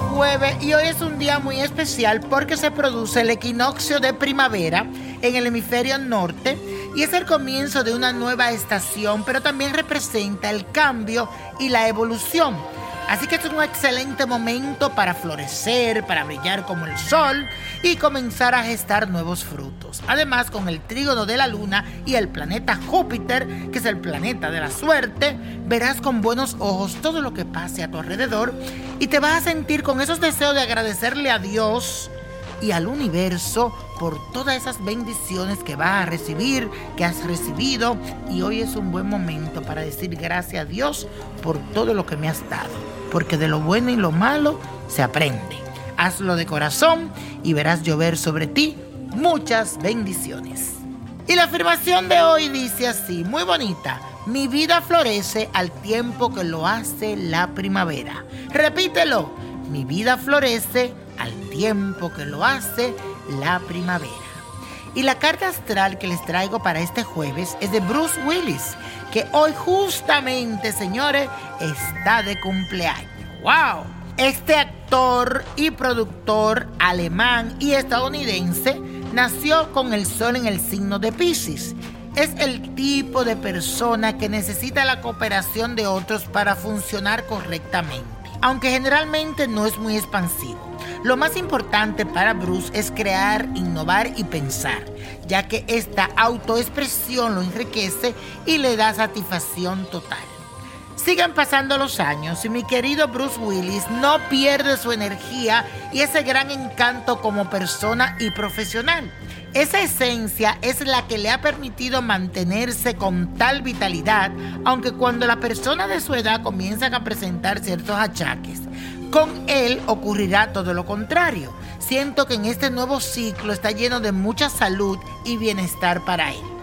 jueves y hoy es un día muy especial porque se produce el equinoccio de primavera en el hemisferio norte y es el comienzo de una nueva estación, pero también representa el cambio y la evolución. Así que es un excelente momento para florecer, para brillar como el sol y comenzar a gestar nuevos frutos. Además, con el trígono de la luna y el planeta Júpiter, que es el planeta de la suerte, verás con buenos ojos todo lo que pase a tu alrededor y te vas a sentir con esos deseos de agradecerle a Dios y al universo por todas esas bendiciones que vas a recibir, que has recibido. Y hoy es un buen momento para decir gracias a Dios por todo lo que me has dado. Porque de lo bueno y lo malo se aprende. Hazlo de corazón y verás llover sobre ti muchas bendiciones. Y la afirmación de hoy dice así, muy bonita. Mi vida florece al tiempo que lo hace la primavera. Repítelo. Mi vida florece al tiempo que lo hace la primavera. Y la carta astral que les traigo para este jueves es de Bruce Willis, que hoy justamente, señores, está de cumpleaños. ¡Wow! Este actor y productor alemán y estadounidense nació con el sol en el signo de Pisces. Es el tipo de persona que necesita la cooperación de otros para funcionar correctamente, aunque generalmente no es muy expansivo. Lo más importante para Bruce es crear, innovar y pensar, ya que esta autoexpresión lo enriquece y le da satisfacción total. Sigan pasando los años y mi querido Bruce Willis no pierde su energía y ese gran encanto como persona y profesional. Esa esencia es la que le ha permitido mantenerse con tal vitalidad, aunque cuando la persona de su edad comienzan a presentar ciertos achaques. Con él ocurrirá todo lo contrario. Siento que en este nuevo ciclo está lleno de mucha salud y bienestar para él.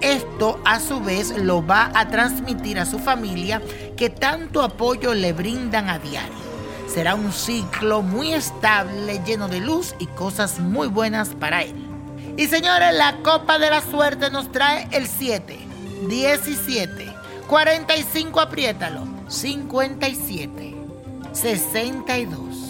Esto a su vez lo va a transmitir a su familia que tanto apoyo le brindan a diario. Será un ciclo muy estable, lleno de luz y cosas muy buenas para él. Y señores, la copa de la suerte nos trae el 7, 17, 45, apriétalo, 57. 62